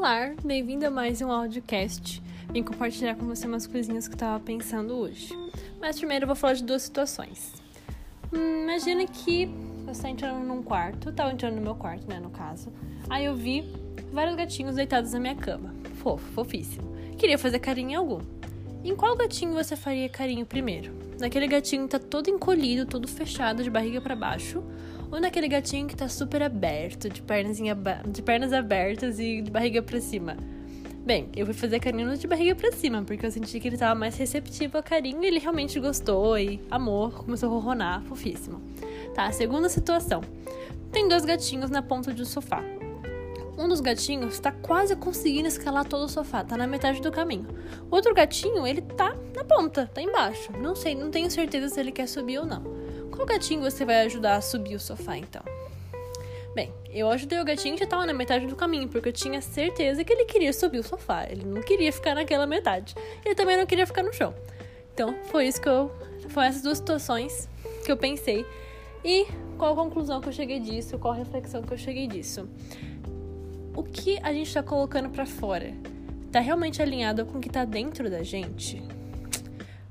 Olá, bem-vindo a mais um audiocast. Vim compartilhar com você umas coisinhas que eu tava pensando hoje. Mas primeiro eu vou falar de duas situações. Hum, imagina que você tá entrando num quarto, tava entrando no meu quarto, né, no caso. Aí eu vi vários gatinhos deitados na minha cama. Fofo, fofíssimo. Queria fazer carinho em algum. Em qual gatinho você faria carinho primeiro? Naquele gatinho que tá todo encolhido, todo fechado, de barriga para baixo? Ou naquele gatinho que tá super aberto, de, de pernas abertas e de barriga para cima? Bem, eu fui fazer carinho de barriga para cima, porque eu senti que ele tava mais receptivo a carinho e ele realmente gostou e amor, começou a ronronar, fofíssimo. Tá, segunda situação. Tem dois gatinhos na ponta de um sofá. Um dos gatinhos está quase conseguindo escalar todo o sofá, tá na metade do caminho. Outro gatinho, ele tá na ponta, tá embaixo. Não sei, não tenho certeza se ele quer subir ou não. Qual gatinho você vai ajudar a subir o sofá então? Bem, eu ajudei o gatinho que já tava na metade do caminho, porque eu tinha certeza que ele queria subir o sofá. Ele não queria ficar naquela metade. Ele também não queria ficar no chão. Então, foi isso que eu. Foram essas duas situações que eu pensei. E qual a conclusão que eu cheguei disso? Qual a reflexão que eu cheguei disso? O que a gente está colocando para fora tá realmente alinhado com o que tá dentro da gente?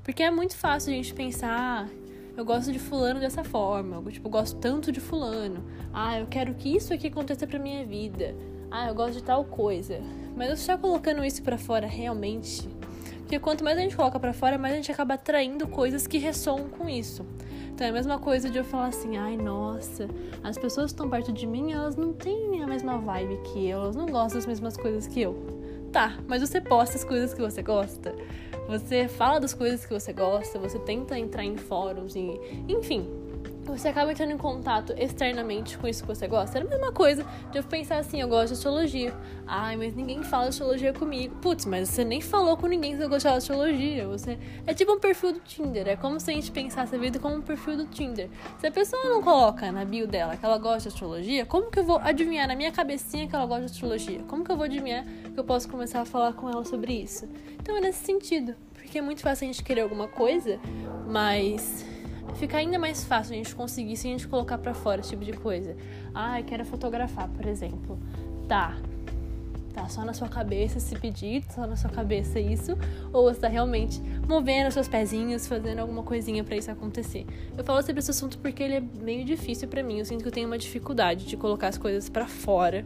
Porque é muito fácil a gente pensar, ah, eu gosto de fulano dessa forma, eu tipo, gosto tanto de fulano. Ah, eu quero que isso aqui aconteça pra minha vida. Ah, eu gosto de tal coisa. Mas você está colocando isso para fora realmente? Porque quanto mais a gente coloca para fora, mais a gente acaba atraindo coisas que ressoam com isso. Então é a mesma coisa de eu falar assim, ai nossa, as pessoas que estão perto de mim, elas não têm a mesma vibe que eu, elas não gostam das mesmas coisas que eu. Tá, mas você posta as coisas que você gosta, você fala das coisas que você gosta, você tenta entrar em fóruns e. Enfim, você acaba entrando em contato externamente com isso que você gosta. Era a mesma coisa de eu pensar assim, eu gosto de astrologia. Ai, mas ninguém fala astrologia comigo. Putz, mas você nem falou com ninguém que você gostava de astrologia. Você... É tipo um perfil do Tinder. É como se a gente pensasse a vida como um perfil do Tinder. Se a pessoa não coloca na bio dela que ela gosta de astrologia, como que eu vou adivinhar na minha cabecinha que ela gosta de astrologia? Como que eu vou adivinhar que eu posso começar a falar com ela sobre isso? Então é nesse sentido. Porque é muito fácil a gente querer alguma coisa, mas fica ainda mais fácil a gente conseguir se a gente colocar para fora esse tipo de coisa. Ah, eu quero fotografar, por exemplo. Tá. Tá só na sua cabeça esse pedido, só na sua cabeça isso, ou você tá realmente movendo seus pezinhos, fazendo alguma coisinha para isso acontecer. Eu falo sobre esse assunto porque ele é meio difícil para mim. Eu sinto que eu tenho uma dificuldade de colocar as coisas para fora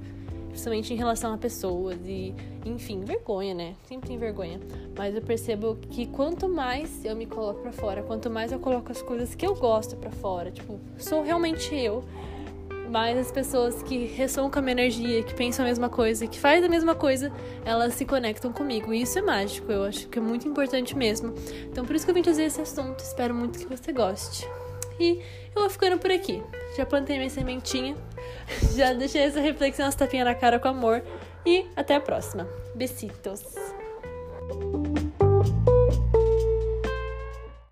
principalmente em relação a pessoas e, enfim, vergonha, né? Sempre tem vergonha. Mas eu percebo que quanto mais eu me coloco para fora, quanto mais eu coloco as coisas que eu gosto para fora, tipo, sou realmente eu, mais as pessoas que ressoam com a minha energia, que pensam a mesma coisa, que fazem a mesma coisa, elas se conectam comigo. E isso é mágico, eu acho que é muito importante mesmo. Então, por isso que eu vim trazer esse assunto. Espero muito que você goste. E eu vou ficando por aqui. Já plantei minha sementinha, já deixei essa reflexão, essa tapinha na cara com amor. E até a próxima. Besitos.